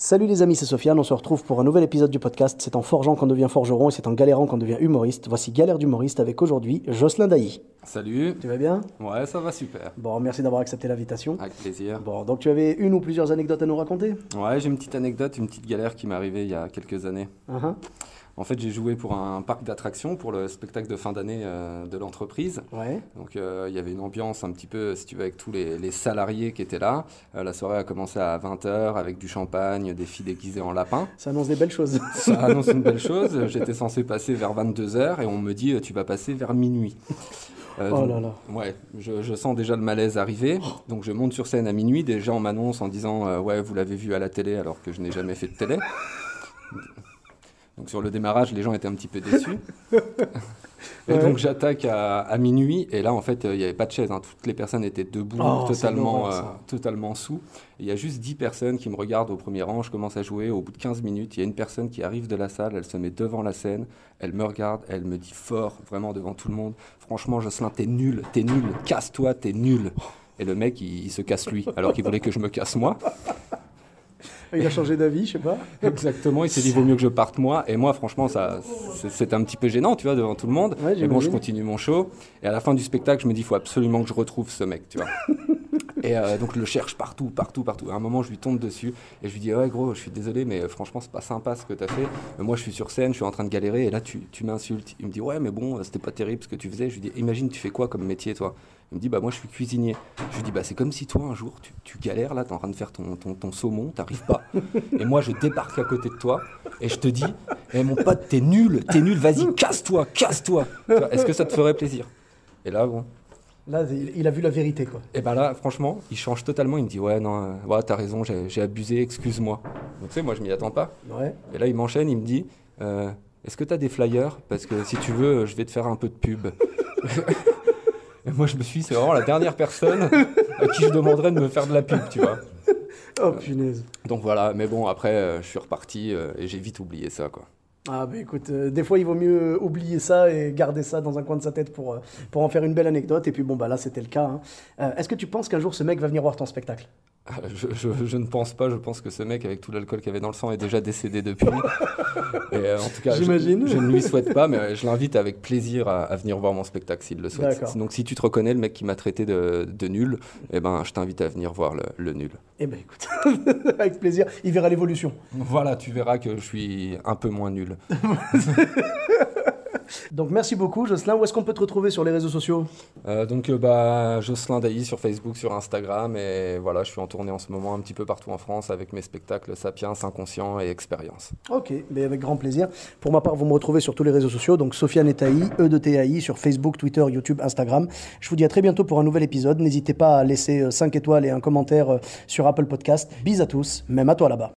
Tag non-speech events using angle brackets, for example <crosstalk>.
Salut les amis, c'est Sofiane, on se retrouve pour un nouvel épisode du podcast. C'est en forgeant qu'on devient forgeron et c'est en galérant qu'on devient humoriste. Voici Galère d'humoriste avec aujourd'hui Jocelyn Dailly. Salut. Tu vas bien? Ouais, ça va super. Bon, merci d'avoir accepté l'invitation. Avec plaisir. Bon, donc tu avais une ou plusieurs anecdotes à nous raconter? Ouais, j'ai une petite anecdote, une petite galère qui m'est arrivée il y a quelques années. Uh-huh. En fait, j'ai joué pour un parc d'attractions pour le spectacle de fin d'année euh, de l'entreprise. Ouais. Donc, euh, il y avait une ambiance un petit peu, si tu veux, avec tous les, les salariés qui étaient là. Euh, la soirée a commencé à 20h avec du champagne, des filles déguisées en lapin. Ça annonce des belles choses. <laughs> Ça annonce une belle chose. J'étais censé passer vers 22h et on me dit tu vas passer vers minuit. Euh, Oh là là. Ouais, je, je sens déjà le malaise arriver. Donc je monte sur scène à minuit. Des gens m'annoncent en disant euh, Ouais, vous l'avez vu à la télé alors que je n'ai jamais fait de télé. Donc sur le démarrage, les gens étaient un petit peu déçus. <laughs> Et Ouais. donc j'attaque à, à minuit. Et là, en fait, euh, il n'y avait pas de chaise. hein. Toutes les personnes étaient debout, Oh, totalement, euh, totalement sous. Il y a juste 10 personnes qui me regardent au premier rang. Je commence à jouer. Au bout de 15 minutes, il y a une personne qui arrive de la salle. Elle se met devant la scène. Elle me regarde. Elle me dit fort, vraiment devant tout le monde Franchement, Jocelyn, t'es nul, t'es nul. Casse-toi, t'es nul. Et le mec, il, il se casse lui, alors qu'il voulait que je me casse moi. Il a changé d'avis, je sais pas. Exactement, il s'est dit vaut mieux que je parte moi. Et moi, franchement, ça, c'est- c'était un petit peu gênant, tu vois, devant tout le monde. Ouais, Mais bon, je continue mon show. Et à la fin du spectacle, je me dis, il faut absolument que je retrouve ce mec, tu vois. <laughs> et euh, donc, je le cherche partout, partout, partout. À un moment, je lui tombe dessus et je lui dis, ouais, gros, je suis désolé, mais euh, franchement, c'est pas sympa ce que tu as fait. Moi, je suis sur scène, je suis en train de galérer, et là, tu, tu m'insultes. Il me dit, ouais, mais bon, euh, c'était pas terrible ce que tu faisais. Je lui dis, imagine, tu fais quoi comme métier, toi? Il me dit, bah, moi, je suis cuisinier. Je lui dis, bah, c'est comme si toi, un jour, tu, tu galères, là, t'es en train de faire ton, ton, ton saumon, t'arrives pas. Et moi, je débarque à côté de toi et je te dis Eh mon pote, t'es nul, t'es nul, vas-y, casse-toi, casse-toi. Est-ce que ça te ferait plaisir? Et là, bon. Là, il a vu la vérité, quoi. Et ben là, franchement, il change totalement. Il me dit Ouais, non, euh, ouais, t'as raison, j'ai abusé, excuse-moi. Donc, tu sais, moi, je m'y attends pas. Ouais. Et là, il m'enchaîne, il me dit Euh, Est-ce que t'as des flyers? Parce que si tu veux, je vais te faire un peu de pub. <laughs> Et moi, je me suis dit, c'est vraiment la dernière personne à qui je demanderais de me faire de la pub, tu vois. <laughs> Oh punaise. Donc voilà, mais bon, après, euh, je suis reparti euh, et j'ai vite oublié ça, quoi. Ah bah écoute, euh, des fois il vaut mieux oublier ça et garder ça dans un coin de sa tête pour, euh, pour en faire une belle anecdote. Et puis bon, bah là c'était le cas. hein. Euh, Est-ce que tu penses qu'un jour ce mec va venir voir ton spectacle? Euh, Je, je- je ne pense pas, je pense que ce mec avec tout l'alcool qu'il avait dans le sang est déjà décédé depuis. <laughs> Et euh, en tout cas, J'imagine. je ne lui souhaite pas, mais euh, je l'invite avec plaisir à, à venir voir mon spectacle s'il le souhaite. D'accord. Donc si tu te reconnais, le mec qui m'a traité de, de nul, eh ben, je t'invite à venir voir le, le nul. Eh ben écoute, <laughs> avec plaisir, il verra l'évolution. Voilà, tu verras que je suis un peu moins nul. <laughs> Donc merci beaucoup Jocelyn. Où est-ce qu'on peut te retrouver sur les réseaux sociaux Euh, donc euh, bah, Jocelyn Dailly sur Facebook, sur Instagram, et voilà, je suis en tournée en ce moment un petit peu partout en France avec mes spectacles Sapiens, Inconscient et Expérience. Ok, mais avec grand plaisir. Pour ma part, vous me retrouvez sur tous les réseaux sociaux, donc Sofiane et Taï, E de TAI, sur Facebook, Twitter, YouTube, Instagram. Je vous dis à très bientôt pour un nouvel épisode. N'hésitez pas à laisser 5 étoiles et un commentaire euh, sur Apple Podcast. Bis à tous, même à toi là-bas.